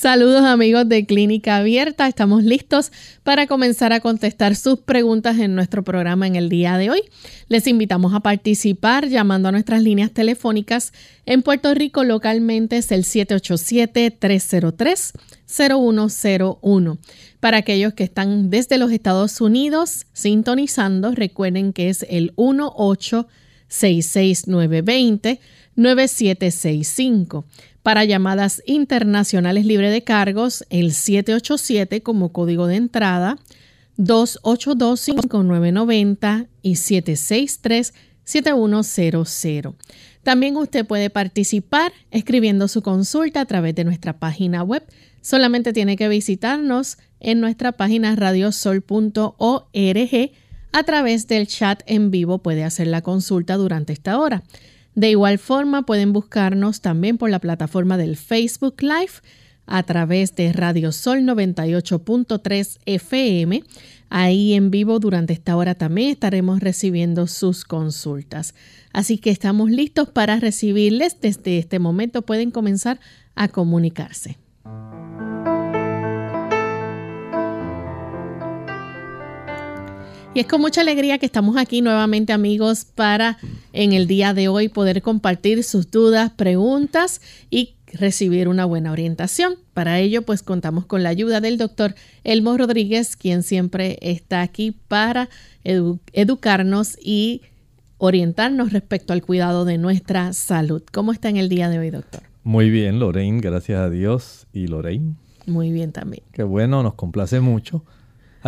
Saludos amigos de Clínica Abierta, estamos listos para comenzar a contestar sus preguntas en nuestro programa en el día de hoy. Les invitamos a participar llamando a nuestras líneas telefónicas. En Puerto Rico localmente es el 787-303-0101. Para aquellos que están desde los Estados Unidos sintonizando, recuerden que es el 1866920 9765 para llamadas internacionales libre de cargos, el 787 como código de entrada, 282-5990 y 763-7100. También usted puede participar escribiendo su consulta a través de nuestra página web. Solamente tiene que visitarnos en nuestra página radiosol.org. A través del chat en vivo puede hacer la consulta durante esta hora. De igual forma, pueden buscarnos también por la plataforma del Facebook Live a través de Radio Sol 98.3 FM. Ahí en vivo durante esta hora también estaremos recibiendo sus consultas. Así que estamos listos para recibirles. Desde este momento pueden comenzar a comunicarse. Y es con mucha alegría que estamos aquí nuevamente amigos para en el día de hoy poder compartir sus dudas, preguntas y recibir una buena orientación. Para ello pues contamos con la ayuda del doctor Elmo Rodríguez, quien siempre está aquí para educarnos y orientarnos respecto al cuidado de nuestra salud. ¿Cómo está en el día de hoy, doctor? Muy bien, Lorraine, gracias a Dios. ¿Y Lorraine? Muy bien también. Qué bueno, nos complace mucho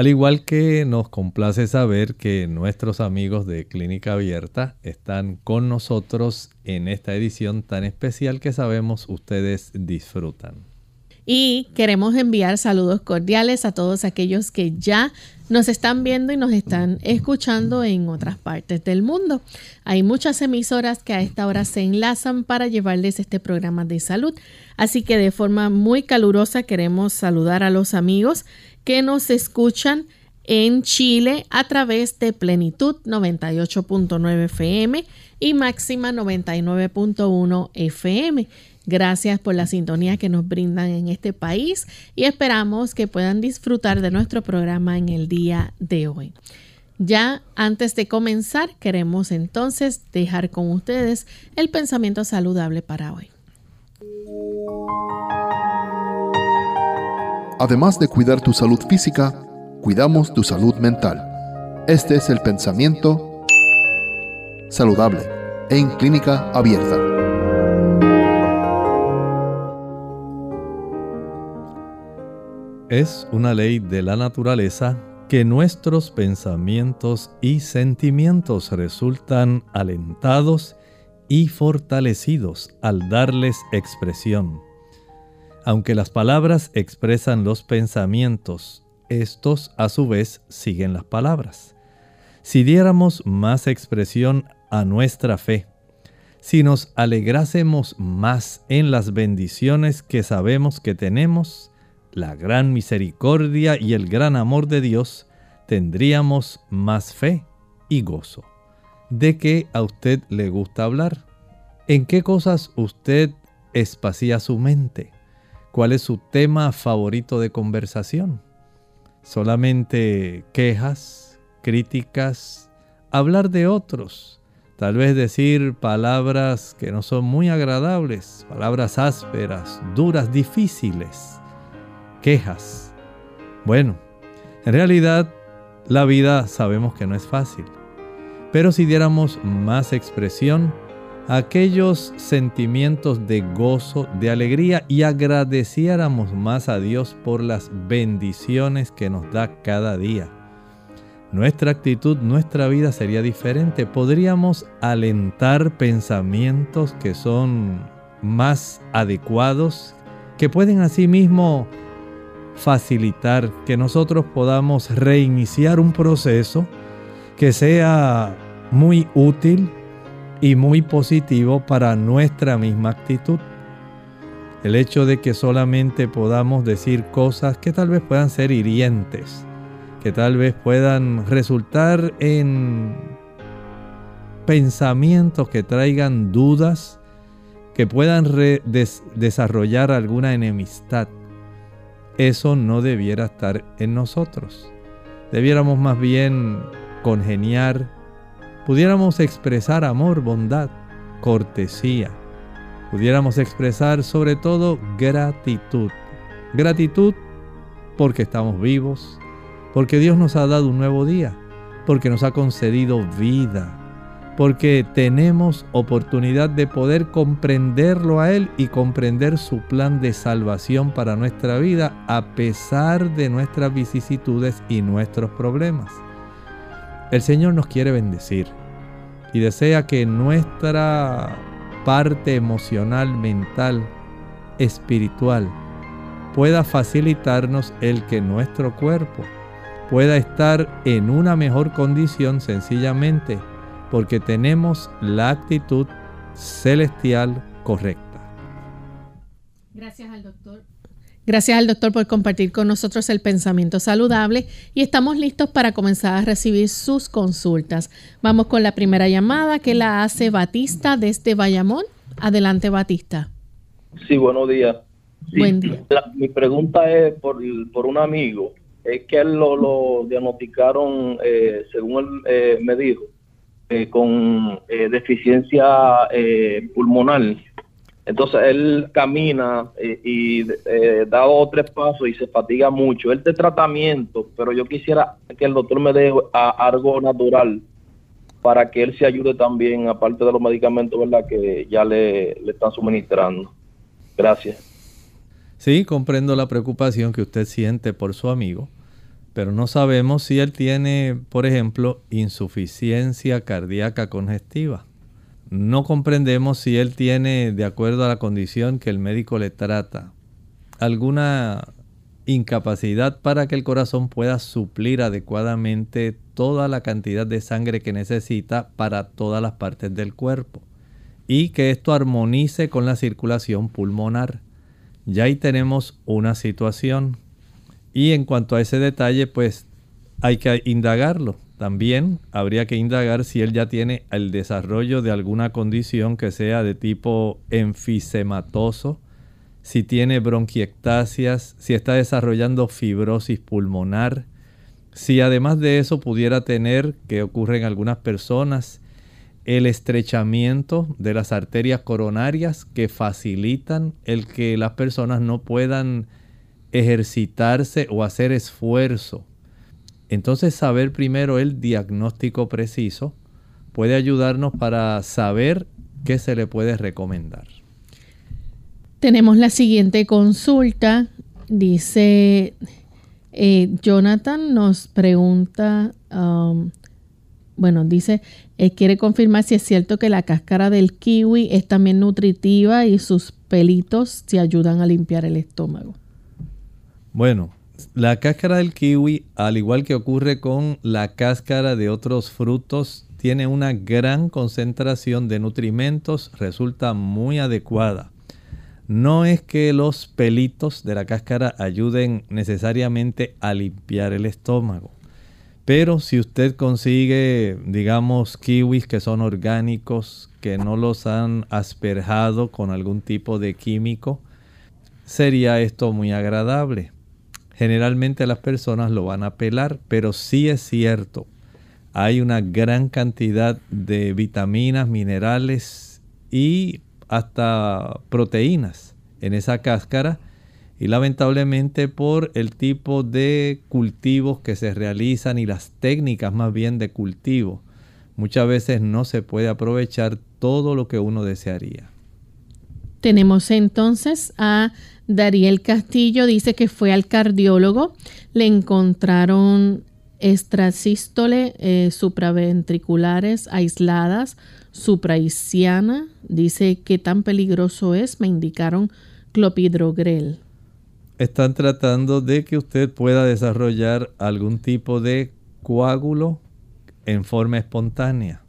al igual que nos complace saber que nuestros amigos de Clínica Abierta están con nosotros en esta edición tan especial que sabemos ustedes disfrutan. Y queremos enviar saludos cordiales a todos aquellos que ya nos están viendo y nos están escuchando en otras partes del mundo. Hay muchas emisoras que a esta hora se enlazan para llevarles este programa de salud. Así que de forma muy calurosa queremos saludar a los amigos que nos escuchan en Chile a través de Plenitud 98.9 FM y Máxima 99.1 FM. Gracias por la sintonía que nos brindan en este país y esperamos que puedan disfrutar de nuestro programa en el día de hoy. Ya antes de comenzar, queremos entonces dejar con ustedes el pensamiento saludable para hoy. Además de cuidar tu salud física, cuidamos tu salud mental. Este es el pensamiento saludable en clínica abierta. Es una ley de la naturaleza que nuestros pensamientos y sentimientos resultan alentados y fortalecidos al darles expresión. Aunque las palabras expresan los pensamientos, estos a su vez siguen las palabras. Si diéramos más expresión a nuestra fe, si nos alegrásemos más en las bendiciones que sabemos que tenemos, la gran misericordia y el gran amor de Dios, tendríamos más fe y gozo. ¿De qué a usted le gusta hablar? ¿En qué cosas usted espacía su mente? ¿Cuál es su tema favorito de conversación? Solamente quejas, críticas, hablar de otros, tal vez decir palabras que no son muy agradables, palabras ásperas, duras, difíciles, quejas. Bueno, en realidad la vida sabemos que no es fácil, pero si diéramos más expresión, aquellos sentimientos de gozo, de alegría y agradeciéramos más a Dios por las bendiciones que nos da cada día. nuestra actitud, nuestra vida sería diferente. Podríamos alentar pensamientos que son más adecuados, que pueden asimismo facilitar que nosotros podamos reiniciar un proceso que sea muy útil y muy positivo para nuestra misma actitud. El hecho de que solamente podamos decir cosas que tal vez puedan ser hirientes, que tal vez puedan resultar en pensamientos que traigan dudas, que puedan desarrollar alguna enemistad. Eso no debiera estar en nosotros. Debiéramos más bien congeniar, pudiéramos expresar amor, bondad, cortesía, pudiéramos expresar sobre todo gratitud. Gratitud porque estamos vivos, porque Dios nos ha dado un nuevo día, porque nos ha concedido vida, porque tenemos oportunidad de poder comprenderlo a Él y comprender su plan de salvación para nuestra vida a pesar de nuestras vicisitudes y nuestros problemas. El Señor nos quiere bendecir y desea que nuestra parte emocional, mental, espiritual, pueda facilitarnos el que nuestro cuerpo pueda estar en una mejor condición sencillamente porque tenemos la actitud celestial correcta. Gracias al doctor. Gracias al doctor por compartir con nosotros el pensamiento saludable y estamos listos para comenzar a recibir sus consultas. Vamos con la primera llamada que la hace Batista desde Bayamón. Adelante, Batista. Sí, buenos días. Buen día. mi pregunta es por, por un amigo. Es que él lo, diagnosticaron, eh, según él eh, me dijo, eh, con eh, deficiencia eh, pulmonar. Entonces él camina y da dos o tres pasos y se fatiga mucho. Él de tratamiento, pero yo quisiera que el doctor me dé algo natural para que él se ayude también, aparte de los medicamentos ¿verdad? que ya le, le están suministrando. Gracias. Sí, comprendo la preocupación que usted siente por su amigo pero no sabemos si él tiene, por ejemplo, insuficiencia cardíaca congestiva. No comprendemos si él tiene, de acuerdo a la condición que el médico le trata, alguna incapacidad para que el corazón pueda suplir adecuadamente toda la cantidad de sangre que necesita para todas las partes del cuerpo y que esto armonice con la circulación pulmonar. Ya ahí tenemos una situación y en cuanto a ese detalle, pues hay que indagarlo. También habría que indagar si él ya tiene el desarrollo de alguna condición que sea de tipo enfisematoso, si tiene bronquiectasias, si está desarrollando fibrosis pulmonar, si además de eso pudiera tener, que ocurre en algunas personas, el estrechamiento de las arterias coronarias que facilitan el que las personas no puedan ejercitarse o hacer esfuerzo. Entonces saber primero el diagnóstico preciso puede ayudarnos para saber qué se le puede recomendar. Tenemos la siguiente consulta. Dice eh, Jonathan nos pregunta, um, bueno, dice, eh, quiere confirmar si es cierto que la cáscara del kiwi es también nutritiva y sus pelitos se ayudan a limpiar el estómago. Bueno, la cáscara del kiwi, al igual que ocurre con la cáscara de otros frutos, tiene una gran concentración de nutrimentos, resulta muy adecuada. No es que los pelitos de la cáscara ayuden necesariamente a limpiar el estómago, pero si usted consigue, digamos, kiwis que son orgánicos, que no los han asperjado con algún tipo de químico, sería esto muy agradable. Generalmente las personas lo van a pelar, pero sí es cierto, hay una gran cantidad de vitaminas, minerales y hasta proteínas en esa cáscara y lamentablemente por el tipo de cultivos que se realizan y las técnicas más bien de cultivo, muchas veces no se puede aprovechar todo lo que uno desearía. Tenemos entonces a Dariel Castillo, dice que fue al cardiólogo, le encontraron extrasístole eh, supraventriculares aisladas, supraisiana. Dice qué tan peligroso es. Me indicaron clopidogrel. Están tratando de que usted pueda desarrollar algún tipo de coágulo en forma espontánea.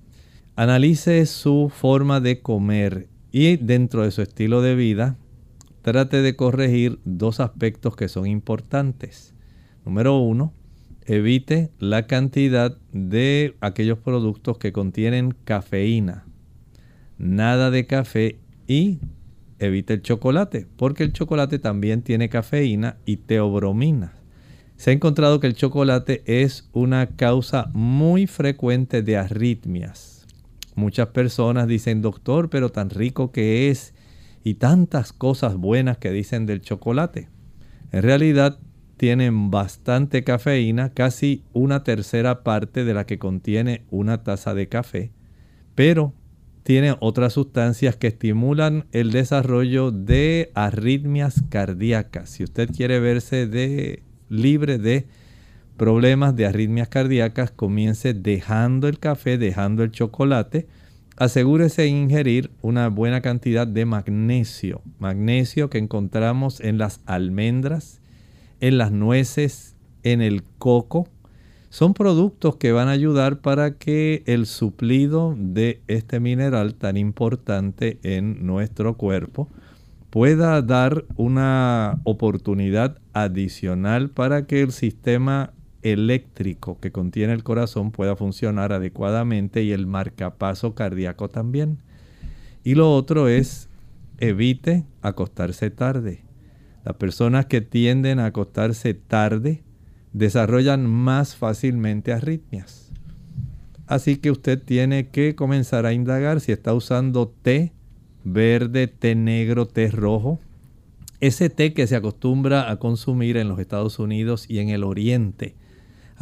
Analice su forma de comer y dentro de su estilo de vida trate de corregir dos aspectos que son importantes. Número uno, evite la cantidad de aquellos productos que contienen cafeína. Nada de café y evite el chocolate, porque el chocolate también tiene cafeína y teobromina. Se ha encontrado que el chocolate es una causa muy frecuente de arritmias. Muchas personas dicen, doctor, pero tan rico que es y tantas cosas buenas que dicen del chocolate. En realidad tienen bastante cafeína, casi una tercera parte de la que contiene una taza de café, pero tiene otras sustancias que estimulan el desarrollo de arritmias cardíacas. Si usted quiere verse de, libre de problemas de arritmias cardíacas, comience dejando el café, dejando el chocolate. Asegúrese de ingerir una buena cantidad de magnesio, magnesio que encontramos en las almendras, en las nueces, en el coco, son productos que van a ayudar para que el suplido de este mineral tan importante en nuestro cuerpo pueda dar una oportunidad adicional para que el sistema eléctrico que contiene el corazón pueda funcionar adecuadamente y el marcapaso cardíaco también. Y lo otro es evite acostarse tarde. Las personas que tienden a acostarse tarde desarrollan más fácilmente arritmias. Así que usted tiene que comenzar a indagar si está usando té verde, té negro, té rojo. Ese té que se acostumbra a consumir en los Estados Unidos y en el Oriente.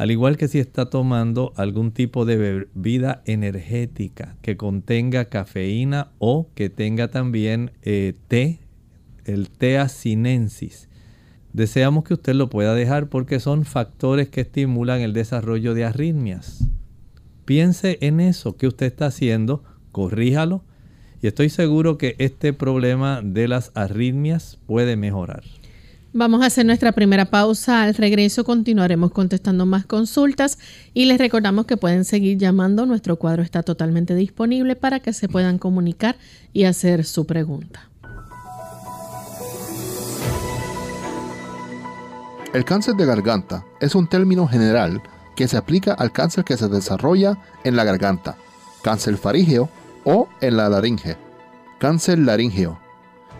Al igual que si está tomando algún tipo de bebida energética que contenga cafeína o que tenga también eh, té, el té sinensis Deseamos que usted lo pueda dejar porque son factores que estimulan el desarrollo de arritmias. Piense en eso que usted está haciendo, corríjalo y estoy seguro que este problema de las arritmias puede mejorar. Vamos a hacer nuestra primera pausa. Al regreso continuaremos contestando más consultas y les recordamos que pueden seguir llamando. Nuestro cuadro está totalmente disponible para que se puedan comunicar y hacer su pregunta. El cáncer de garganta es un término general que se aplica al cáncer que se desarrolla en la garganta, cáncer farígeo o en la laringe. Cáncer laríngeo.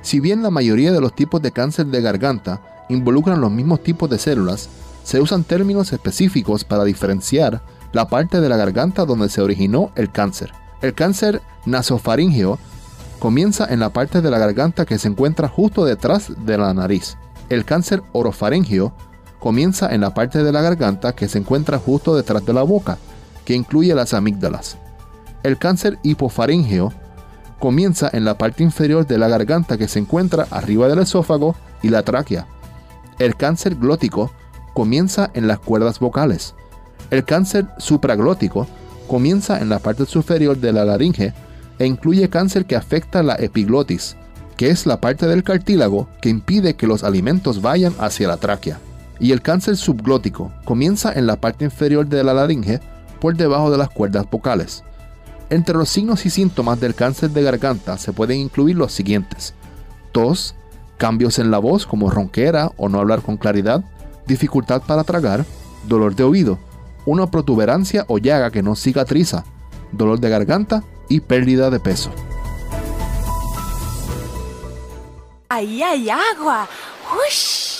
Si bien la mayoría de los tipos de cáncer de garganta involucran los mismos tipos de células, se usan términos específicos para diferenciar la parte de la garganta donde se originó el cáncer. El cáncer nasofaríngeo comienza en la parte de la garganta que se encuentra justo detrás de la nariz. El cáncer orofaringio comienza en la parte de la garganta que se encuentra justo detrás de la boca, que incluye las amígdalas. El cáncer hipofaringeo comienza en la parte inferior de la garganta que se encuentra arriba del esófago y la tráquea. El cáncer glótico comienza en las cuerdas vocales. El cáncer supraglótico comienza en la parte superior de la laringe e incluye cáncer que afecta la epiglotis, que es la parte del cartílago que impide que los alimentos vayan hacia la tráquea. Y el cáncer subglótico comienza en la parte inferior de la laringe por debajo de las cuerdas vocales. Entre los signos y síntomas del cáncer de garganta se pueden incluir los siguientes. Tos, cambios en la voz como ronquera o no hablar con claridad, dificultad para tragar, dolor de oído, una protuberancia o llaga que no cicatriza, dolor de garganta y pérdida de peso. ¡Ahí hay agua! ¡Ush!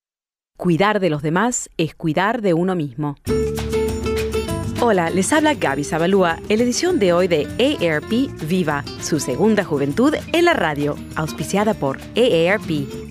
Cuidar de los demás es cuidar de uno mismo. Hola, les habla Gaby Zabalúa en la edición de hoy de AARP Viva, su segunda juventud en la radio, auspiciada por AARP.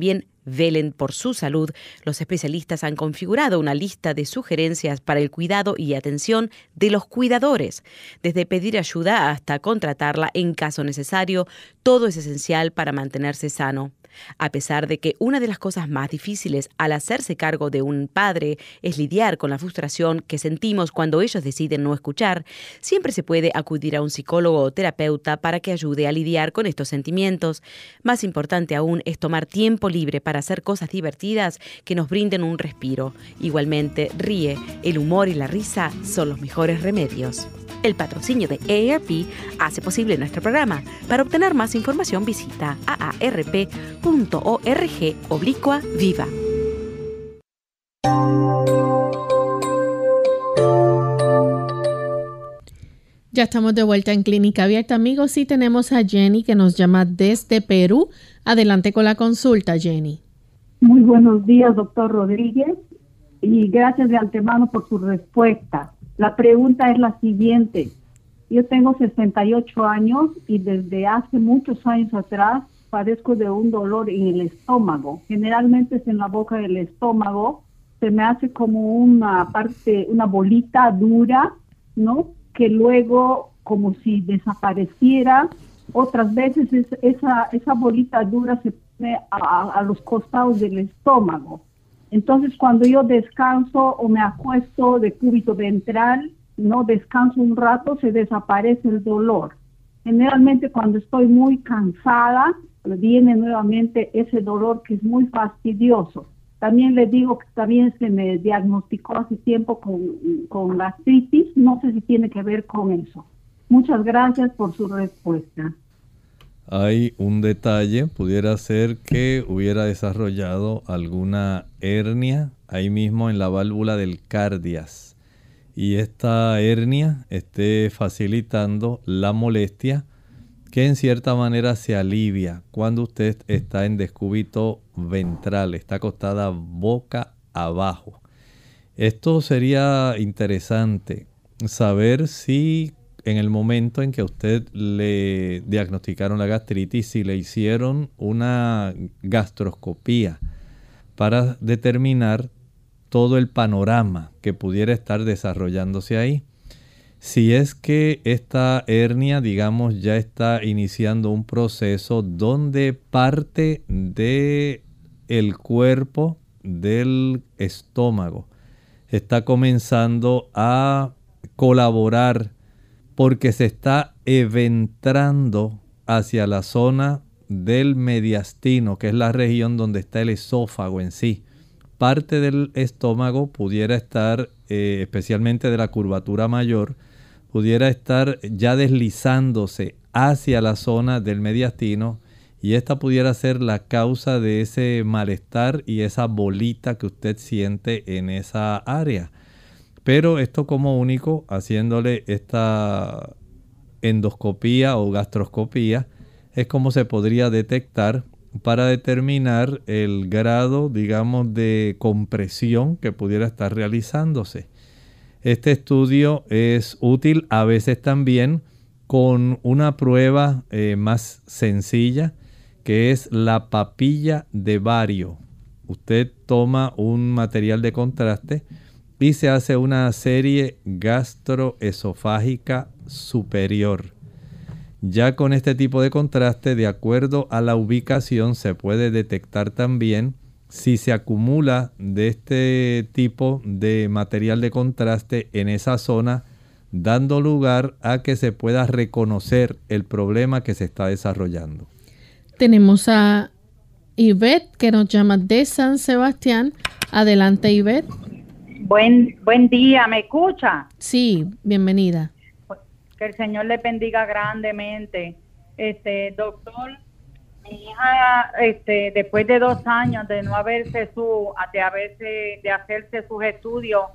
también velen por su salud, los especialistas han configurado una lista de sugerencias para el cuidado y atención de los cuidadores. Desde pedir ayuda hasta contratarla en caso necesario, todo es esencial para mantenerse sano. A pesar de que una de las cosas más difíciles al hacerse cargo de un padre es lidiar con la frustración que sentimos cuando ellos deciden no escuchar, siempre se puede acudir a un psicólogo o terapeuta para que ayude a lidiar con estos sentimientos. Más importante aún es tomar tiempo libre para hacer cosas divertidas que nos brinden un respiro. Igualmente, ríe, el humor y la risa son los mejores remedios. El patrocinio de AARP hace posible nuestro programa. Para obtener más información visita aarp.org oblicua viva. Ya estamos de vuelta en Clínica Abierta, amigos, y tenemos a Jenny que nos llama desde Perú. Adelante con la consulta, Jenny. Muy buenos días, doctor Rodríguez, y gracias de antemano por su respuesta. La pregunta es la siguiente. Yo tengo 68 años y desde hace muchos años atrás padezco de un dolor en el estómago. Generalmente es en la boca del estómago. Se me hace como una parte, una bolita dura, ¿no? Que luego como si desapareciera. Otras veces esa, esa bolita dura se a, a los costados del estómago. Entonces, cuando yo descanso o me acuesto de cúbito ventral, no descanso un rato, se desaparece el dolor. Generalmente cuando estoy muy cansada, viene nuevamente ese dolor que es muy fastidioso. También le digo que también se me diagnosticó hace tiempo con, con gastritis, no sé si tiene que ver con eso. Muchas gracias por su respuesta hay un detalle, pudiera ser que hubiera desarrollado alguna hernia ahí mismo en la válvula del cardias y esta hernia esté facilitando la molestia que en cierta manera se alivia cuando usted está en descúbito ventral, está acostada boca abajo. Esto sería interesante saber si en el momento en que a usted le diagnosticaron la gastritis y le hicieron una gastroscopía para determinar todo el panorama que pudiera estar desarrollándose ahí. Si es que esta hernia, digamos, ya está iniciando un proceso donde parte de el cuerpo del estómago está comenzando a colaborar porque se está eventrando hacia la zona del mediastino, que es la región donde está el esófago en sí. Parte del estómago pudiera estar, eh, especialmente de la curvatura mayor, pudiera estar ya deslizándose hacia la zona del mediastino y esta pudiera ser la causa de ese malestar y esa bolita que usted siente en esa área. Pero esto como único, haciéndole esta endoscopía o gastroscopía, es como se podría detectar para determinar el grado, digamos, de compresión que pudiera estar realizándose. Este estudio es útil a veces también con una prueba eh, más sencilla que es la papilla de bario. Usted toma un material de contraste, y se hace una serie gastroesofágica superior. Ya con este tipo de contraste, de acuerdo a la ubicación, se puede detectar también si se acumula de este tipo de material de contraste en esa zona, dando lugar a que se pueda reconocer el problema que se está desarrollando. Tenemos a Ivette que nos llama de San Sebastián. Adelante, Ivette. Buen, buen día, ¿me escucha? Sí, bienvenida. Que el Señor le bendiga grandemente. Este, doctor, mi hija, este, después de dos años de no haberse su, de haberse, de hacerse sus estudios,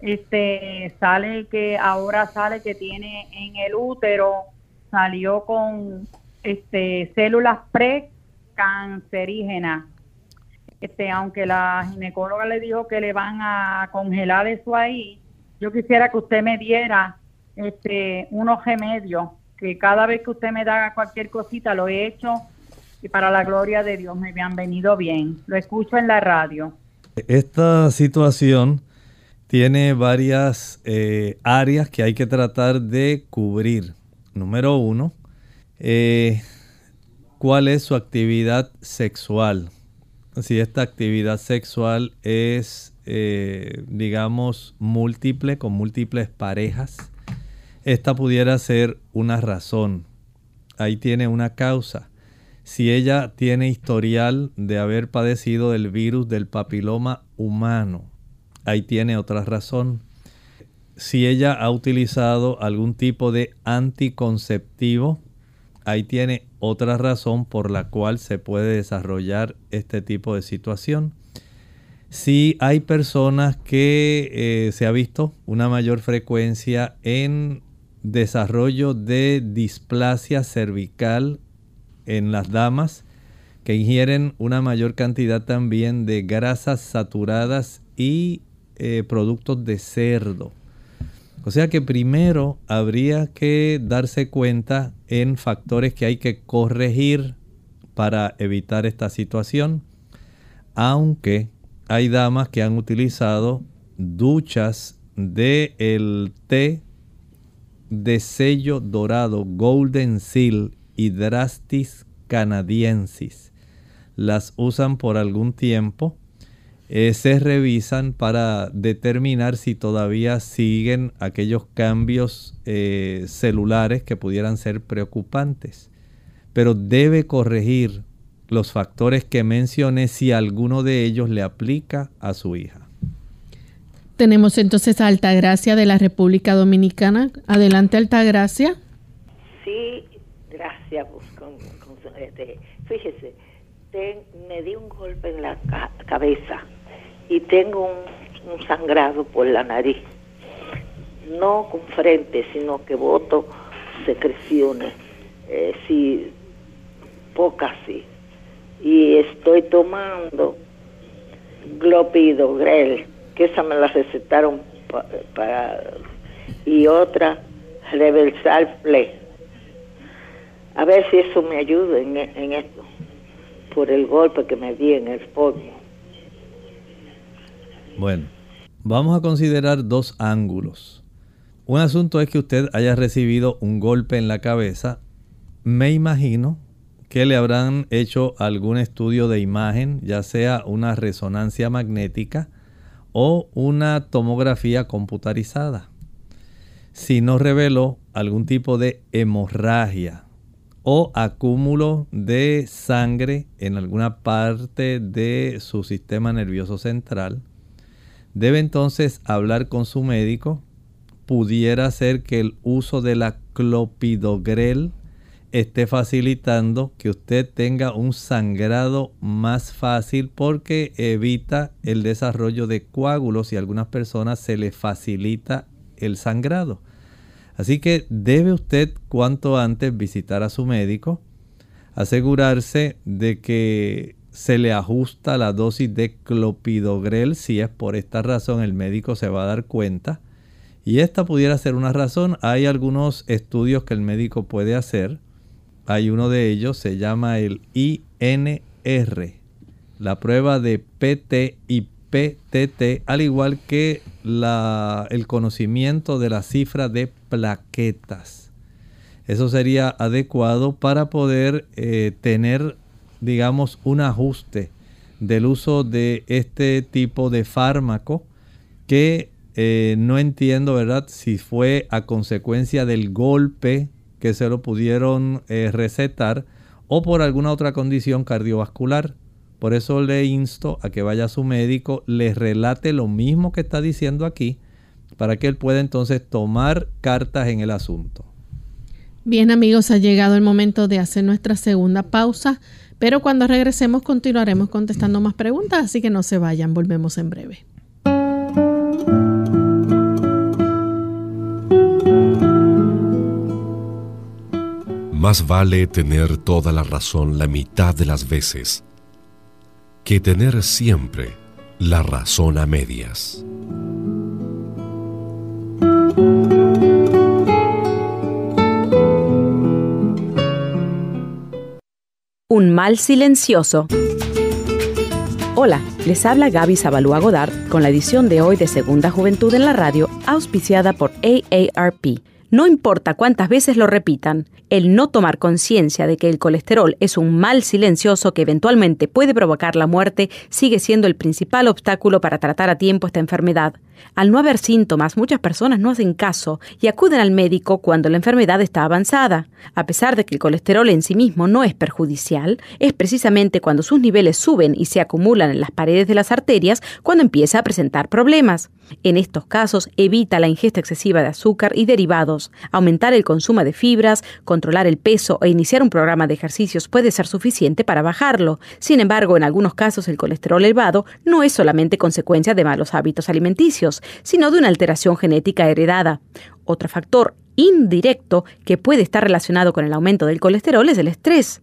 este, sale que ahora sale que tiene en el útero, salió con este células precancerígenas este, aunque la ginecóloga le dijo que le van a congelar eso ahí, yo quisiera que usted me diera este, unos remedios, que cada vez que usted me da cualquier cosita lo he hecho y para la gloria de Dios me han venido bien. Lo escucho en la radio. Esta situación tiene varias eh, áreas que hay que tratar de cubrir. Número uno, eh, ¿cuál es su actividad sexual? Si esta actividad sexual es, eh, digamos, múltiple, con múltiples parejas, esta pudiera ser una razón. Ahí tiene una causa. Si ella tiene historial de haber padecido del virus del papiloma humano, ahí tiene otra razón. Si ella ha utilizado algún tipo de anticonceptivo, ahí tiene otra razón por la cual se puede desarrollar este tipo de situación. Si hay personas que eh, se ha visto una mayor frecuencia en desarrollo de displasia cervical en las damas que ingieren una mayor cantidad también de grasas saturadas y eh, productos de cerdo. O sea que primero habría que darse cuenta en factores que hay que corregir para evitar esta situación, aunque hay damas que han utilizado duchas de té de sello dorado Golden Seal Hydrastis canadiensis. Las usan por algún tiempo eh, se revisan para determinar si todavía siguen aquellos cambios eh, celulares que pudieran ser preocupantes. Pero debe corregir los factores que mencioné si alguno de ellos le aplica a su hija. Tenemos entonces a Altagracia de la República Dominicana. Adelante, Altagracia. Sí, gracias. Pues, este, fíjese, me di un golpe en la cabeza y tengo un, sangrado por la nariz. No con frente, sino que boto secreciones, eh, sí, pocas sí. Y estoy tomando glopidogrel, que esa me la recetaron para... y otra, reversal play. A ver si eso me ayuda en, esto, por el golpe que me di en el polvo. Bueno, vamos a considerar dos ángulos. Un asunto es que usted haya recibido un golpe en la cabeza. Me imagino que le habrán hecho algún estudio de imagen, ya sea una resonancia magnética o una tomografía computarizada. Si no reveló algún tipo de hemorragia o acúmulo de sangre en alguna parte de su sistema nervioso central, debe entonces hablar con su médico. Pudiera ser que el uso de la clopidogrel esté facilitando que usted tenga un sangrado más fácil porque evita el desarrollo de coágulos y a algunas personas se le facilita el sangrado. Así que debe usted cuanto antes visitar a su médico, asegurarse de que se le ajusta la dosis de clopidogrel. Si es por esta razón, el médico se va a dar cuenta. Y esta pudiera ser una razón. Hay algunos estudios que el médico puede hacer. Hay uno de ellos, se llama el INR, la prueba de PT y PTT, al igual que el conocimiento de la cifra de plaquetas. Eso sería adecuado para poder eh, tener, digamos, un ajuste del uso de este tipo de fármaco que eh, no entiendo, ¿verdad? Si fue a consecuencia del golpe que se lo pudieron eh, recetar o por alguna otra condición cardiovascular. Por eso le insto a que vaya a su médico, le relate lo mismo que está diciendo aquí, para que él pueda entonces tomar cartas en el asunto. Bien amigos, ha llegado el momento de hacer nuestra segunda pausa, pero cuando regresemos continuaremos contestando más preguntas, así que no se vayan, volvemos en breve. Más vale tener toda la razón la mitad de las veces que tener siempre la razón a medias. Un mal silencioso. Hola, les habla Gaby Zabalúa Godard con la edición de hoy de Segunda Juventud en la Radio, auspiciada por AARP. No importa cuántas veces lo repitan, el no tomar conciencia de que el colesterol es un mal silencioso que eventualmente puede provocar la muerte sigue siendo el principal obstáculo para tratar a tiempo esta enfermedad. Al no haber síntomas, muchas personas no hacen caso y acuden al médico cuando la enfermedad está avanzada. A pesar de que el colesterol en sí mismo no es perjudicial, es precisamente cuando sus niveles suben y se acumulan en las paredes de las arterias cuando empieza a presentar problemas. En estos casos, evita la ingesta excesiva de azúcar y derivados. Aumentar el consumo de fibras, controlar el peso e iniciar un programa de ejercicios puede ser suficiente para bajarlo. Sin embargo, en algunos casos el colesterol elevado no es solamente consecuencia de malos hábitos alimenticios, sino de una alteración genética heredada. Otro factor indirecto que puede estar relacionado con el aumento del colesterol es el estrés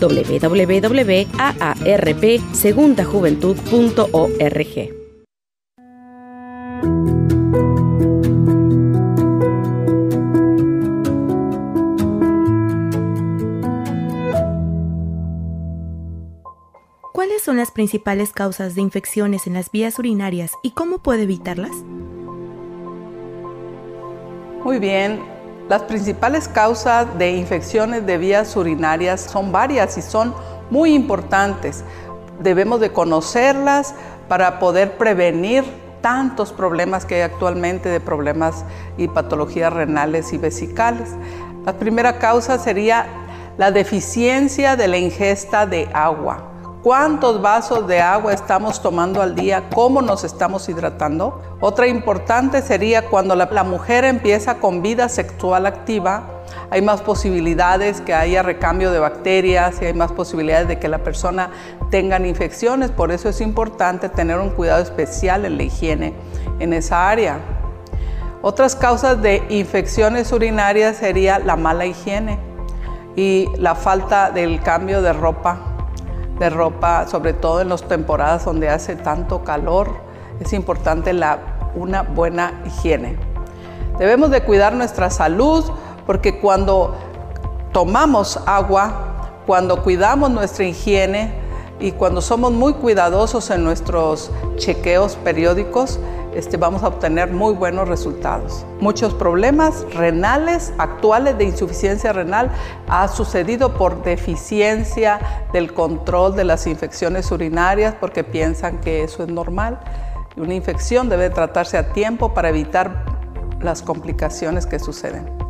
www.aarpsegundajuventud.org. ¿Cuáles son las principales causas de infecciones en las vías urinarias y cómo puede evitarlas? Muy bien, las principales causas de infecciones de vías urinarias son varias y son muy importantes. Debemos de conocerlas para poder prevenir tantos problemas que hay actualmente de problemas y patologías renales y vesicales. La primera causa sería la deficiencia de la ingesta de agua cuántos vasos de agua estamos tomando al día, cómo nos estamos hidratando. Otra importante sería cuando la, mujer empieza con vida sexual activa, hay más posibilidades que haya recambio de bacterias y hay más posibilidades de que la persona tenga infecciones. Por eso es importante tener un cuidado especial en la higiene en esa área. Otras causas de infecciones urinarias sería la mala higiene y la falta del cambio de ropa de ropa, sobre todo en las temporadas donde hace tanto calor, es importante la, una buena higiene. Debemos de cuidar nuestra salud porque cuando tomamos agua, cuando cuidamos nuestra higiene y cuando somos muy cuidadosos en nuestros chequeos periódicos, este, vamos a obtener muy buenos resultados. Muchos problemas renales actuales de insuficiencia renal ha sucedido por deficiencia del control de las infecciones urinarias porque piensan que eso es normal. Una infección debe tratarse a tiempo para evitar las complicaciones que suceden.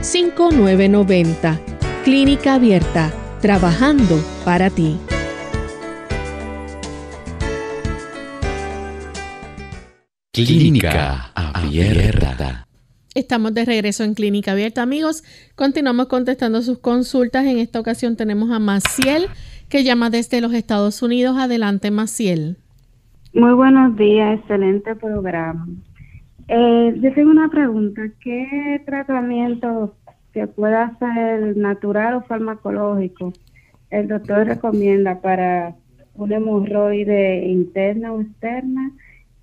787-282-5990. Clínica Abierta, trabajando para ti. Clínica Abierta. Estamos de regreso en Clínica Abierta, amigos. Continuamos contestando sus consultas. En esta ocasión tenemos a Maciel, que llama desde los Estados Unidos. Adelante, Maciel. Muy buenos días, excelente programa. Eh, yo tengo una pregunta. ¿Qué tratamiento que pueda ser natural o farmacológico el doctor recomienda para una hemorroide interna o externa?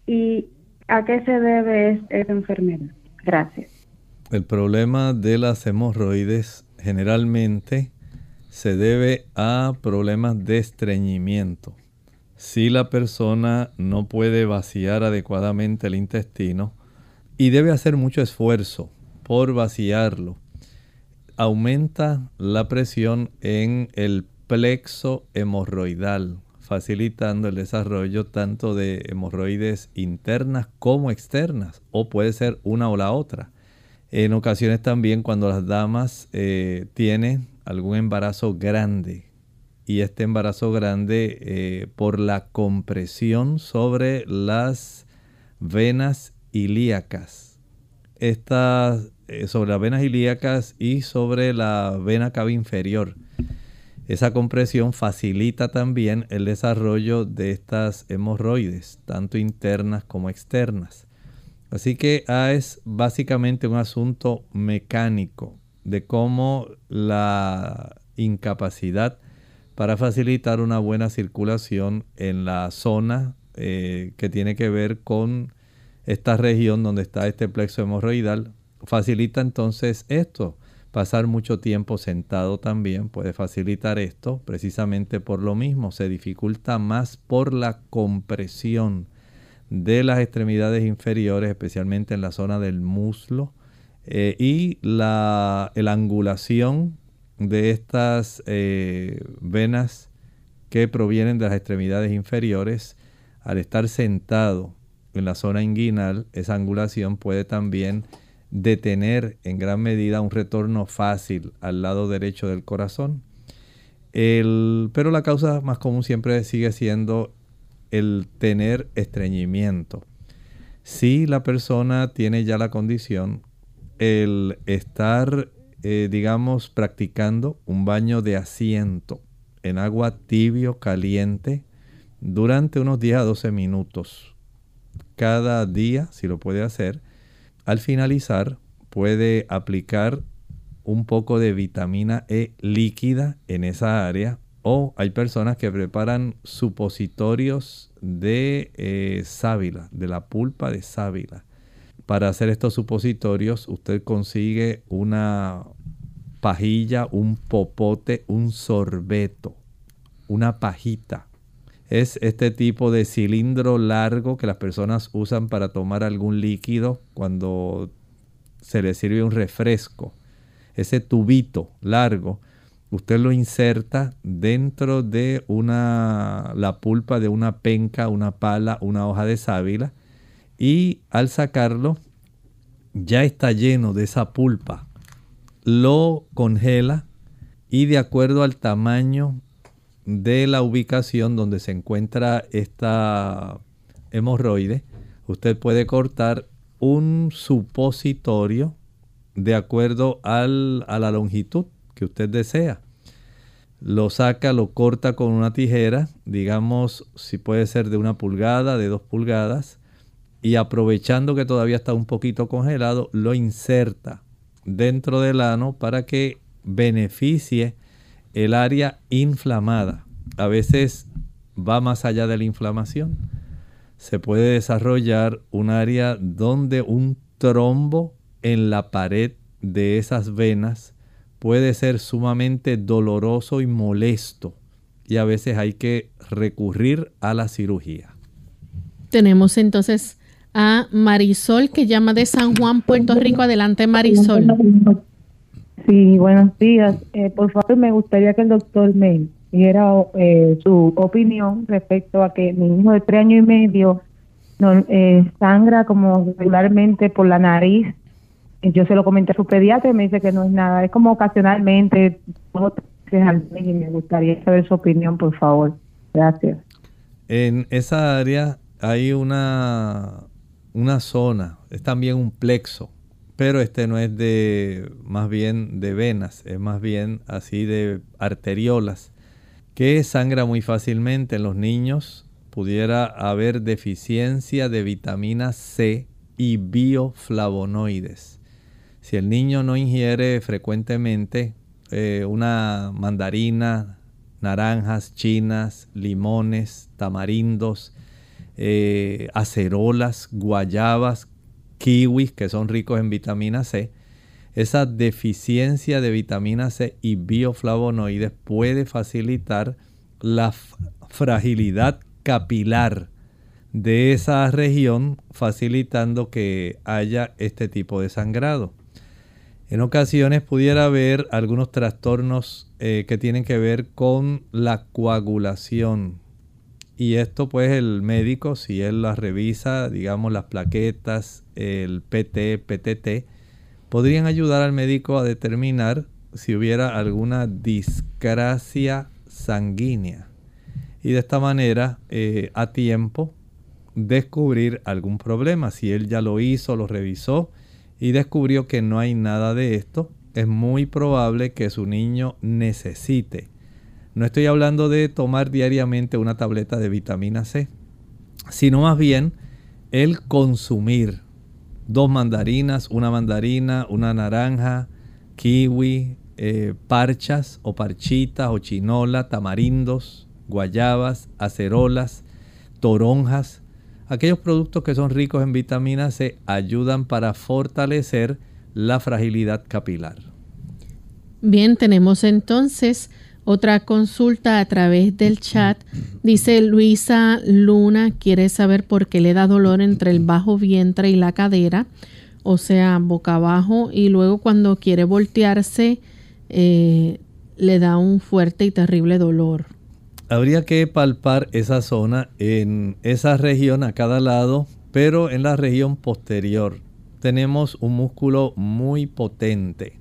¿Y a qué se debe esta enfermedad? Gracias. El problema de las hemorroides generalmente se debe a problemas de estreñimiento. Si la persona no puede vaciar adecuadamente el intestino y debe hacer mucho esfuerzo por vaciarlo, aumenta la presión en el plexo hemorroidal, facilitando el desarrollo tanto de hemorroides internas como externas, o puede ser una o la otra. En ocasiones también cuando las damas eh, tienen algún embarazo grande, y este embarazo grande eh, por la compresión sobre las venas ilíacas. Estas, eh, sobre las venas ilíacas y sobre la vena cava inferior esa compresión facilita también el desarrollo de estas hemorroides, tanto internas como externas. Así que ah, es básicamente un asunto mecánico de cómo la incapacidad para facilitar una buena circulación en la zona eh, que tiene que ver con esta región donde está este plexo hemorroidal facilita entonces esto. Pasar mucho tiempo sentado también puede facilitar esto, precisamente por lo mismo, se dificulta más por la compresión de las extremidades inferiores, especialmente en la zona del muslo, eh, y la, angulación de estas eh, venas que provienen de las extremidades inferiores, al estar sentado en la zona inguinal, esa angulación puede también detener en gran medida un retorno fácil al lado derecho del corazón. pero la causa más común siempre sigue siendo el tener estreñimiento. Si la persona tiene ya la condición, el estar, eh, digamos, practicando un baño de asiento en agua tibio, caliente, durante unos 10 a 12 minutos cada día, si lo puede hacer, al finalizar, puede aplicar un poco de vitamina E líquida en esa área o hay personas que preparan supositorios de eh, sábila, de la pulpa de sábila. Para hacer estos supositorios usted consigue una pajilla, un popote, un sorbeto, una pajita. Es este tipo de cilindro largo que las personas usan para tomar algún líquido cuando se le sirve un refresco. Ese tubito largo, usted lo inserta dentro de una, la pulpa de una penca, una pala, una hoja de sábila y al sacarlo ya está lleno de esa pulpa. Lo congela y de acuerdo al tamaño de la ubicación donde se encuentra esta hemorroide, usted puede cortar un supositorio de acuerdo a la longitud que usted desea. Lo saca, lo corta con una tijera, digamos si puede ser de una pulgada, de dos pulgadas, y aprovechando que todavía está un poquito congelado, lo inserta dentro del ano para que beneficie el área inflamada. A veces va más allá de la inflamación. Se puede desarrollar un área donde un trombo en la pared de esas venas puede ser sumamente doloroso y molesto y a veces hay que recurrir a la cirugía. Tenemos entonces a Marisol que llama de San Juan, Puerto Rico. Adelante Marisol. Sí, buenos días. Eh, por favor, me gustaría que el doctor me, y era eh, su opinión respecto a que mi hijo de tres años y medio eh, sangra como regularmente por la nariz. Yo se lo comenté a su pediatra y me dice que no es nada, es como ocasionalmente, me gustaría saber su opinión, por favor. Gracias. En esa área hay una, una zona, es también un plexo, pero este no es de, más bien de venas, es más bien así de arteriolas, que sangra muy fácilmente en los niños. Pudiera haber deficiencia de vitamina C y bioflavonoides. Si el niño no ingiere frecuentemente eh, una mandarina, naranjas chinas, limones, tamarindos, eh, acerolas, guayabas, kiwis, que son ricos en vitamina C, esa deficiencia de vitamina C y bioflavonoides puede facilitar la fragilidad capilar de esa región, facilitando que haya este tipo de sangrado. En ocasiones pudiera haber algunos trastornos eh, que tienen que ver con la coagulación. Y esto pues el médico, si él las revisa, digamos las plaquetas, el PT, PTT, podrían ayudar al médico a determinar si hubiera alguna discrasia sanguínea. Y de esta manera, eh, a tiempo, descubrir algún problema. Si él ya lo hizo, lo revisó, y descubrió que no hay nada de esto, es muy probable que su niño necesite. No estoy hablando de tomar diariamente una tableta de vitamina C, sino más bien el consumir dos mandarinas, una mandarina, una naranja, kiwi, eh, parchas o parchitas o chinola, tamarindos, guayabas, acerolas, toronjas, Aquellos productos que son ricos en vitamina C ayudan para fortalecer la fragilidad capilar. Bien, tenemos entonces otra consulta a través del chat. Dice Luisa Luna, quiere saber por qué le da dolor entre el bajo vientre y la cadera, o sea, boca abajo, y luego cuando quiere voltearse eh, le da un fuerte y terrible dolor habría que palpar esa zona en esa región a cada lado, pero en la región posterior tenemos un músculo muy potente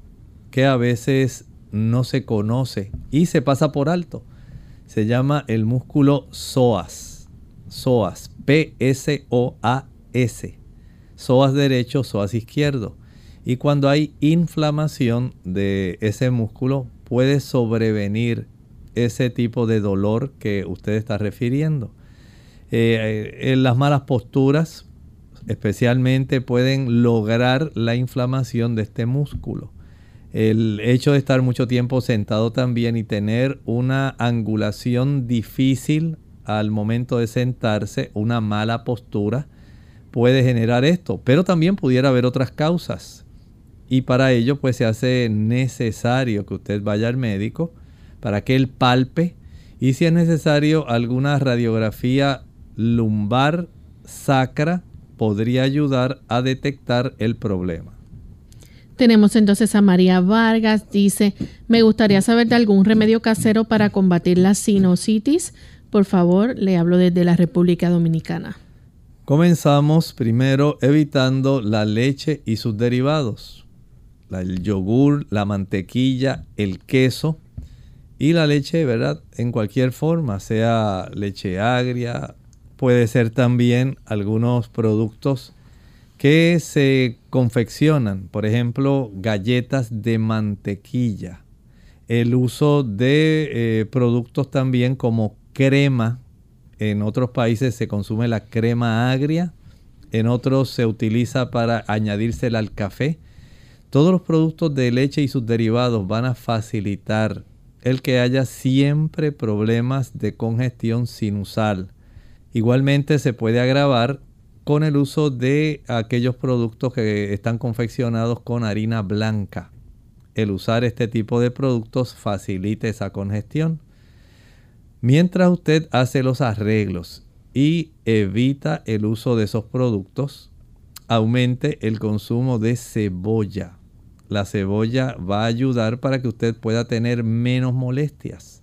que a veces no se conoce y se pasa por alto. Se llama el músculo psoas. Psoas, P-S-O-A-S. Psoas derecho, psoas izquierdo. Y cuando hay inflamación de ese músculo puede sobrevenir ese tipo de dolor que usted está refiriendo. Eh, en las malas posturas especialmente pueden lograr la inflamación de este músculo. El hecho de estar mucho tiempo sentado también y tener una angulación difícil al momento de sentarse, una mala postura, puede generar esto. Pero también pudiera haber otras causas. Y para ello pues se hace necesario que usted vaya al médico para que él palpe y si es necesario alguna radiografía lumbar sacra podría ayudar a detectar el problema. Tenemos entonces a María Vargas, dice, me gustaría saber de algún remedio casero para combatir la sinusitis. Por favor, le hablo desde la República Dominicana. Comenzamos primero evitando la leche y sus derivados, el yogur, la mantequilla, el queso, y la leche, ¿verdad? En cualquier forma, sea leche agria, puede ser también algunos productos que se confeccionan, por ejemplo, galletas de mantequilla. El uso de eh, productos también como crema. En otros países se consume la crema agria, en otros se utiliza para añadírsela al café. Todos los productos de leche y sus derivados van a facilitar el que haya siempre problemas de congestión sinusal. Igualmente se puede agravar con el uso de aquellos productos que están confeccionados con harina blanca. El usar este tipo de productos facilita esa congestión. Mientras usted hace los arreglos y evita el uso de esos productos, aumente el consumo de cebolla la cebolla va a ayudar para que usted pueda tener menos molestias.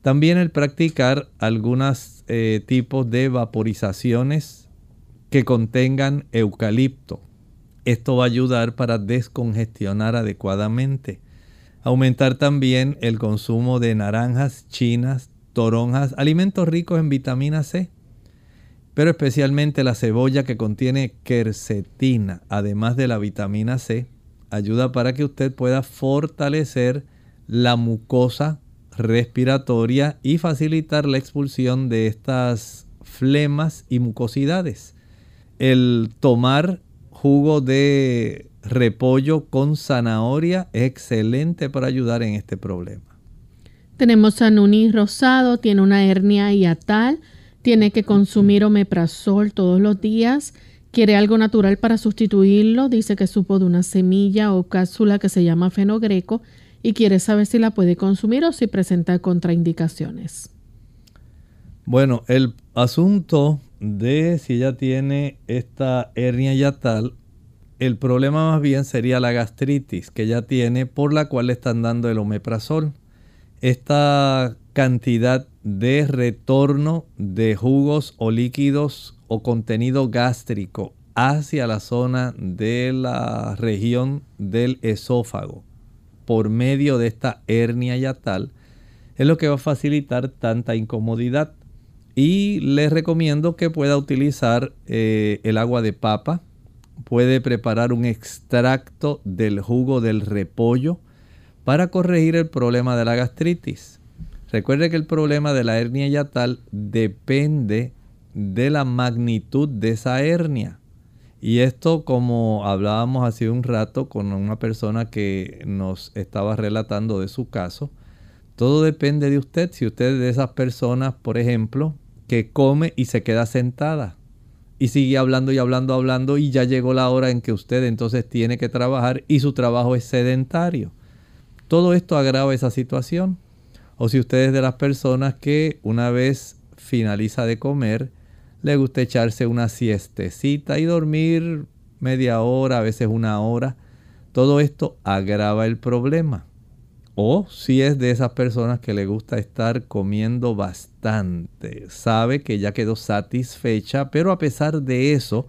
También el practicar algunos eh, tipos de vaporizaciones que contengan eucalipto. Esto va a ayudar para descongestionar adecuadamente. Aumentar también el consumo de naranjas chinas, toronjas, alimentos ricos en vitamina C, pero especialmente la cebolla que contiene quercetina, además de la vitamina C, ayuda para que usted pueda fortalecer la mucosa respiratoria y facilitar la expulsión de estas flemas y mucosidades. El tomar jugo de repollo con zanahoria es excelente para ayudar en este problema. Tenemos a Nuni Rosado, tiene una hernia hiatal, tiene que consumir omeprazol todos los días, quiere algo natural para sustituirlo, dice que supo de una semilla o cápsula que se llama fenogreco y quiere saber si la puede consumir o si presenta contraindicaciones. Bueno, el asunto de si ella tiene esta hernia yatal, el problema más bien sería la gastritis que ella tiene por la cual le están dando el omeprazol. Esta cantidad de retorno de jugos o líquidos o contenido gástrico hacia la zona de la región del esófago por medio de esta hernia yatal es lo que va a facilitar tanta incomodidad. Y les recomiendo que pueda utilizar eh, el agua de papa. Puede preparar un extracto del jugo del repollo para corregir el problema de la gastritis. Recuerde que el problema de la hernia yatal depende de la magnitud de esa hernia. Y esto, como hablábamos hace un rato con una persona que nos estaba relatando de su caso, todo depende de usted. Si usted es de esas personas, por ejemplo, que come y se queda sentada y sigue hablando y hablando, hablando y ya llegó la hora en que usted entonces tiene que trabajar y su trabajo es sedentario. Todo esto agrava esa situación. O si usted es de las personas que una vez finaliza de comer, le gusta echarse una siestecita y dormir media hora, a veces una hora. Todo esto agrava el problema. O si es de esas personas que le gusta estar comiendo bastante, sabe que ya quedó satisfecha, pero a pesar de eso,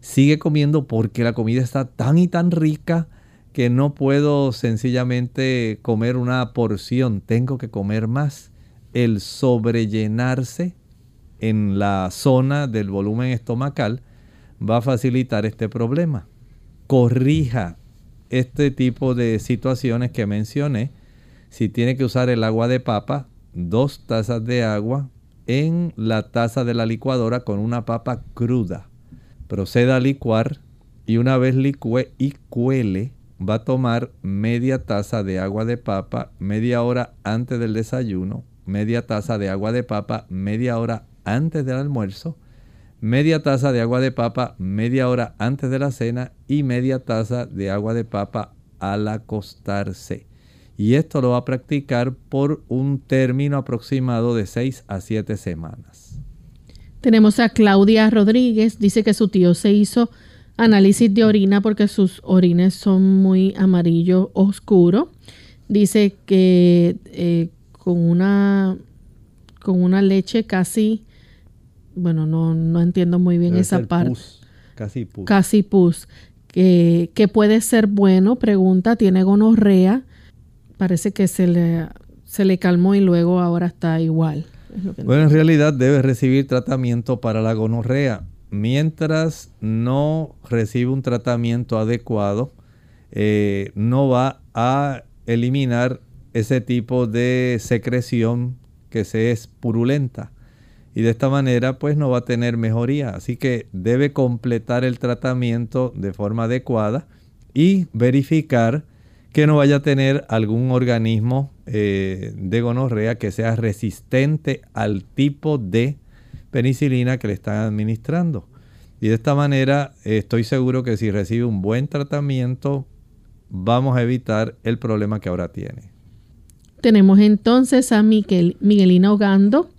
sigue comiendo porque la comida está tan y tan rica que no puedo sencillamente comer una porción, tengo que comer más. El sobrellenarse en la zona del volumen estomacal va a facilitar este problema. Corrija este tipo de situaciones que mencioné, si tiene que usar el agua de papa, dos tazas de agua en la taza de la licuadora con una papa cruda. Proceda a licuar y una vez licue y cuele, va a tomar media taza de agua de papa media hora antes del desayuno, media taza de agua de papa media hora antes del almuerzo media taza de agua de papa media hora antes de la cena y media taza de agua de papa al acostarse. Y esto lo va a practicar por un término aproximado de 6 a 7 semanas. Tenemos a Claudia Rodríguez, dice que su tío se hizo análisis de orina porque sus orines son muy amarillo oscuro. Dice que eh, con, una, con una leche casi bueno, no, no entiendo muy bien esa parte. Casi pus. Casi pus. Que, que, puede ser bueno, pregunta, tiene gonorrea. Parece que se le, se le calmó y luego ahora está igual. bueno, en realidad debe recibir tratamiento para la gonorrea. Mientras no recibe un tratamiento adecuado, eh, no va a eliminar ese tipo de secreción que se es purulenta y de esta manera pues no va a tener mejoría. Así que debe completar el tratamiento de forma adecuada y verificar que no vaya a tener algún organismo eh, de gonorrea que sea resistente al tipo de penicilina que le están administrando. Y de esta manera estoy seguro que si recibe un buen tratamiento vamos a evitar el problema que ahora tiene. Tenemos entonces a Miguel, Miguelina Ogando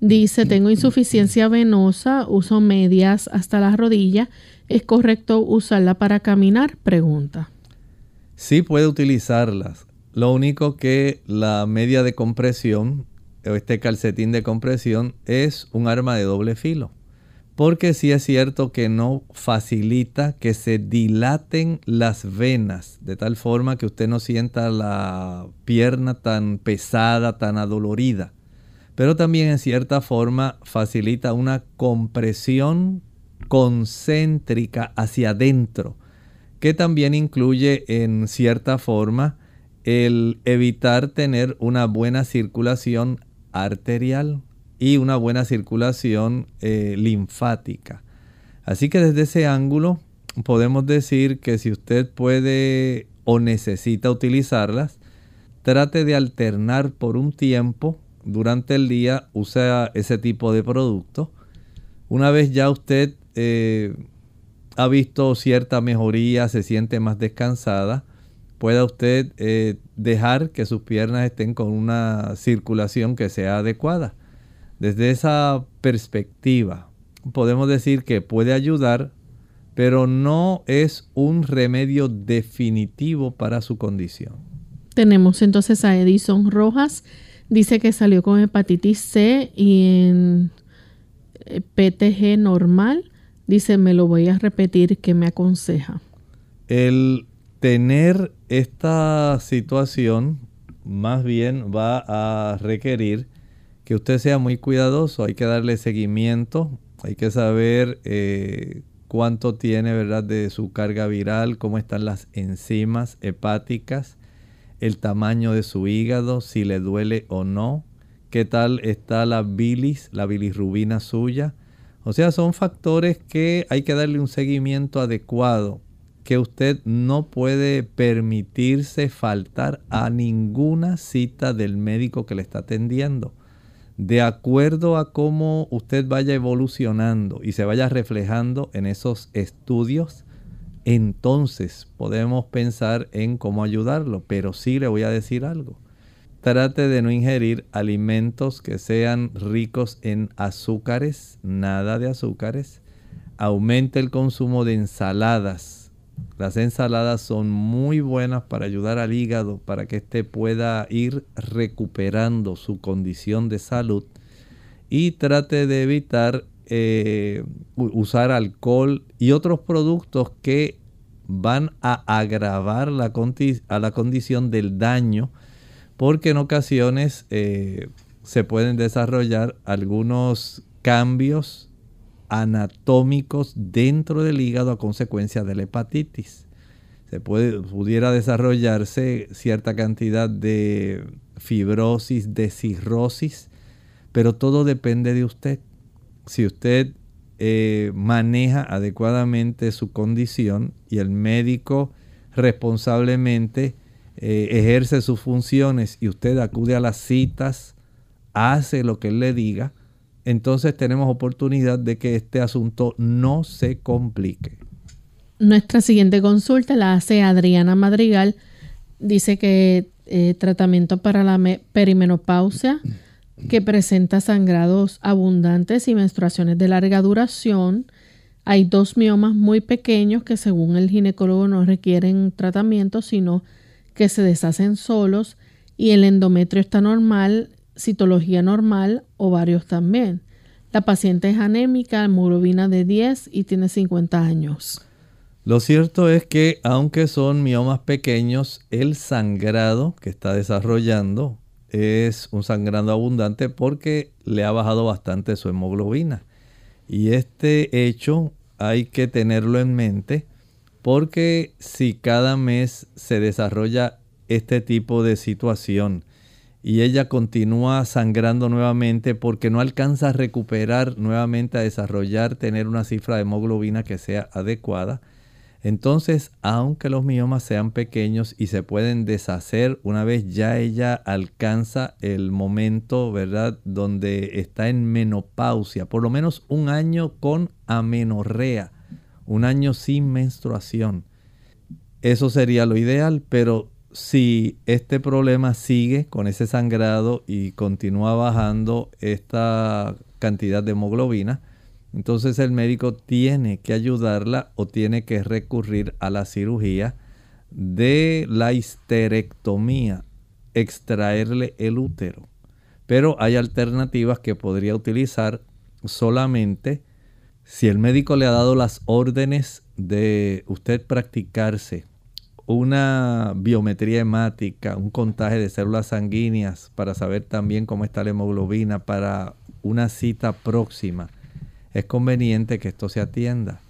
Dice, tengo insuficiencia venosa, uso medias hasta la rodilla. ¿Es correcto usarla para caminar? Pregunta. Sí puede utilizarlas. Lo único que la media de compresión este calcetín de compresión es un arma de doble filo. Porque sí es cierto que no facilita que se dilaten las venas de tal forma que usted no sienta la pierna tan pesada, tan adolorida. Pero también en cierta forma facilita una compresión concéntrica hacia adentro, que también incluye en cierta forma el evitar tener una buena circulación arterial y una buena circulación eh, linfática. Así que desde ese ángulo podemos decir que si usted puede o necesita utilizarlas, trate de alternar por un tiempo durante el día, usa ese tipo de producto. Una vez ya usted eh, ha visto cierta mejoría, se siente más descansada, pueda usted eh, dejar que sus piernas estén con una circulación que sea adecuada. Desde esa perspectiva, podemos decir que puede ayudar, pero no es un remedio definitivo para su condición. Tenemos entonces a Edison Rojas. Dice que salió con hepatitis C y en eh, PTG normal. Dice, me lo voy a repetir, ¿qué me aconseja? El tener esta situación más bien va a requerir que usted sea muy cuidadoso, hay que darle seguimiento, hay que saber eh, cuánto tiene ¿verdad? de su carga viral, cómo están las enzimas hepáticas, el tamaño de su hígado, si le duele o no, qué tal está la bilis, la bilirrubina suya. O sea, son factores que hay que darle un seguimiento adecuado, que usted no puede permitirse faltar a ninguna cita del médico que le está atendiendo de acuerdo a cómo usted vaya evolucionando y se vaya reflejando en esos estudios, entonces podemos pensar en cómo ayudarlo. Pero sí le voy a decir algo. Trate de no ingerir alimentos que sean ricos en azúcares, nada de azúcares. Aumente el consumo de ensaladas, las ensaladas son muy buenas para ayudar al hígado, para que éste pueda ir recuperando su condición de salud. Y trate de evitar eh, usar alcohol y otros productos que van a agravar la, a la condición del daño, porque en ocasiones eh, se pueden desarrollar algunos cambios anatómicos dentro del hígado a consecuencia de la hepatitis. Se puede, pudiera desarrollarse cierta cantidad de fibrosis, de cirrosis, pero todo depende de usted. Si usted eh, maneja adecuadamente su condición y el médico responsablemente eh, ejerce sus funciones y usted acude a las citas, hace lo que él le diga, entonces tenemos oportunidad de que este asunto no se complique. Nuestra siguiente consulta la hace Adriana Madrigal. Dice que eh, tratamiento para la perimenopausia que presenta sangrados abundantes y menstruaciones de larga duración. Hay dos miomas muy pequeños que según el ginecólogo no requieren tratamiento, sino que se deshacen solos y el endometrio está normal citología normal, ovarios también. La paciente es anémica, hemoglobina de 10 y tiene 50 años. Lo cierto es que aunque son miomas pequeños, el sangrado que está desarrollando es un sangrado abundante porque le ha bajado bastante su hemoglobina. Y este hecho hay que tenerlo en mente porque si cada mes se desarrolla este tipo de situación, y ella continúa sangrando nuevamente porque no alcanza a recuperar nuevamente, a desarrollar, tener una cifra de hemoglobina que sea adecuada. Entonces, aunque los miomas sean pequeños y se pueden deshacer una vez ya ella alcanza el momento, ¿verdad?, donde está en menopausia, por lo menos un año con amenorrea, un año sin menstruación. Eso sería lo ideal, pero si este problema sigue con ese sangrado y continúa bajando esta cantidad de hemoglobina, entonces el médico tiene que ayudarla o tiene que recurrir a la cirugía de la histerectomía, extraerle el útero. pero hay alternativas que podría utilizar solamente si el médico le ha dado las órdenes de usted practicarse una biometría hemática, un contagio de células sanguíneas para saber también cómo está la hemoglobina para una cita próxima, es conveniente que esto se atienda,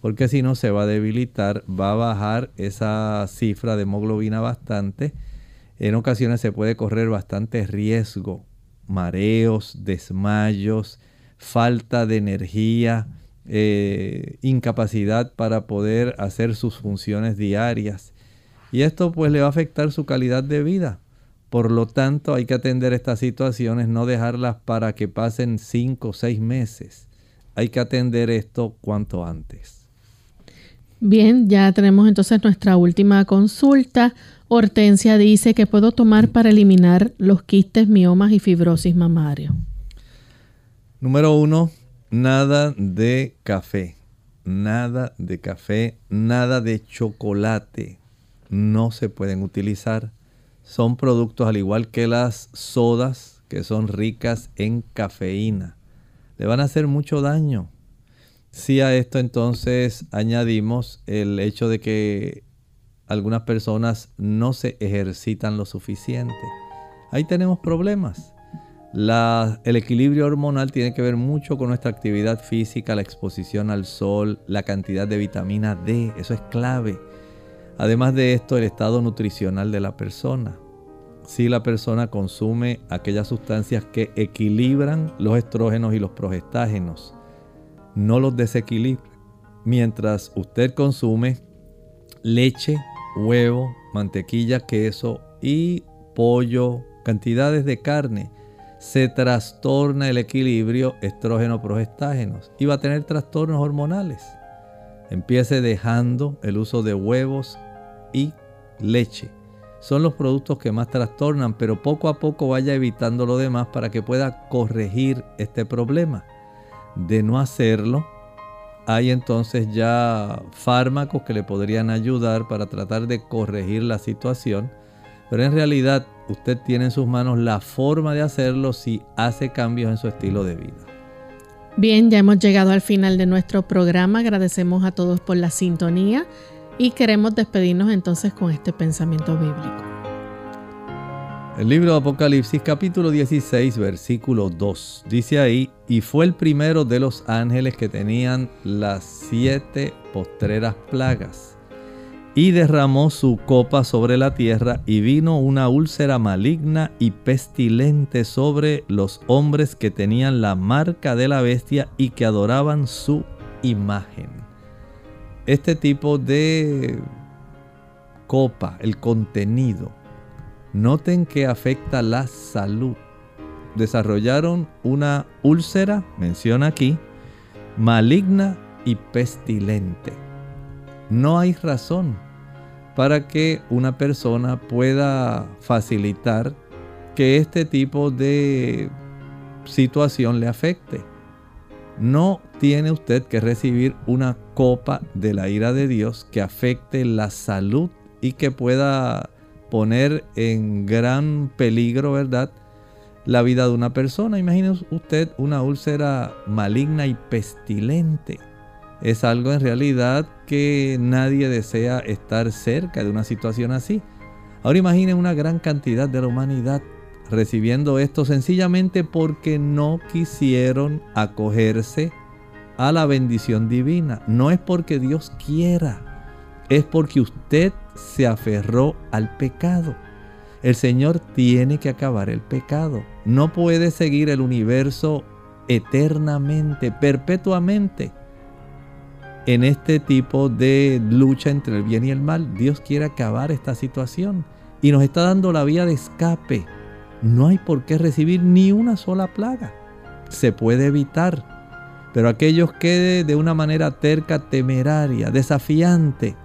porque si no se va a debilitar, va a bajar esa cifra de hemoglobina bastante. En ocasiones se puede correr bastante riesgo, mareos, desmayos, falta de energía, eh, incapacidad para poder hacer sus funciones diarias. Y esto pues le va a afectar su calidad de vida. Por lo tanto, hay que atender estas situaciones, no dejarlas para que pasen cinco o seis meses. Hay que atender esto cuanto antes. Bien, ya tenemos entonces nuestra última consulta. Hortensia dice que puedo tomar para eliminar los quistes, miomas y fibrosis mamario. Número uno, nada de café. Nada de café, nada de chocolate. No se pueden utilizar son productos al igual que las sodas que son ricas en cafeína. Le van a hacer mucho daño. Si a esto entonces añadimos el hecho de que algunas personas no se ejercitan lo suficiente, ahí tenemos problemas. el equilibrio hormonal tiene que ver mucho con nuestra actividad física, la exposición al sol, la cantidad de vitamina D, eso es clave. Además de esto, el estado nutricional de la persona. Si la persona consume aquellas sustancias que equilibran los estrógenos y los progestágenos, no los desequilibre. Mientras usted consume leche, huevo, mantequilla, queso y pollo, cantidades de carne, se trastorna el equilibrio estrógeno-progestágenos y va a tener trastornos hormonales. Empiece dejando el uso de huevos y leche. Son los productos que más trastornan, pero poco a poco vaya evitando lo demás para que pueda corregir este problema. De no hacerlo, hay entonces ya fármacos que le podrían ayudar para tratar de corregir la situación, pero en realidad usted tiene en sus manos la forma de hacerlo si hace cambios en su estilo de vida. Bien, ya hemos llegado al final de nuestro programa. Agradecemos a todos por la sintonía y queremos despedirnos entonces con este pensamiento bíblico. El libro de Apocalipsis capítulo 16 versículo 2 dice ahí, y fue el primero de los ángeles que tenían las siete postreras plagas y derramó su copa sobre la tierra y vino una úlcera maligna y pestilente sobre los hombres que tenían la marca de la bestia y que adoraban su imagen. Este tipo de copa, el contenido, noten que afecta la salud. Desarrollaron una úlcera, menciona aquí, maligna y pestilente no hay razón para que una persona pueda facilitar que este tipo de situación le afecte. No tiene usted que recibir una copa de la ira de Dios que afecte la salud y que pueda poner en gran peligro, ¿verdad? La vida de una persona. Imagínese usted una úlcera maligna y pestilente es algo en realidad que nadie desea estar cerca de una situación así. Ahora imaginen una gran cantidad de la humanidad recibiendo esto sencillamente porque no quisieron acogerse a la bendición divina. No es porque Dios quiera, es porque usted se aferró al pecado. El Señor tiene que acabar el pecado. No puede seguir el universo eternamente, perpetuamente en este tipo de lucha entre el bien y el mal. Dios quiere acabar esta situación y nos está dando la vía de escape. No hay por qué recibir ni una sola plaga. Se puede evitar. Pero aquellos que de una manera terca, temeraria, desafiante,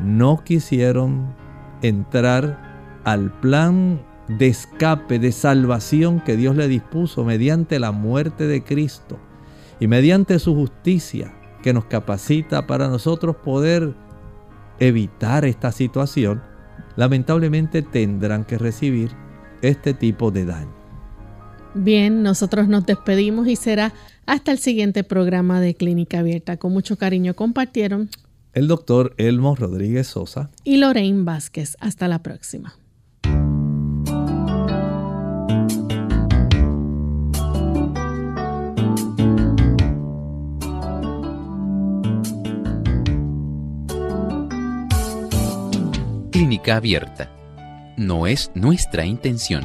no quisieron entrar al plan de escape, de salvación que Dios le dispuso mediante la muerte de Cristo y mediante su justicia que nos capacita para nosotros poder evitar esta situación, lamentablemente tendrán que recibir este tipo de daño. Bien, nosotros nos despedimos y será hasta el siguiente programa de Clínica Abierta. Con mucho cariño compartieron el doctor Elmo Rodríguez Sosa y Lorraine Vázquez. Hasta la próxima. Clínica Abierta. No es nuestra intención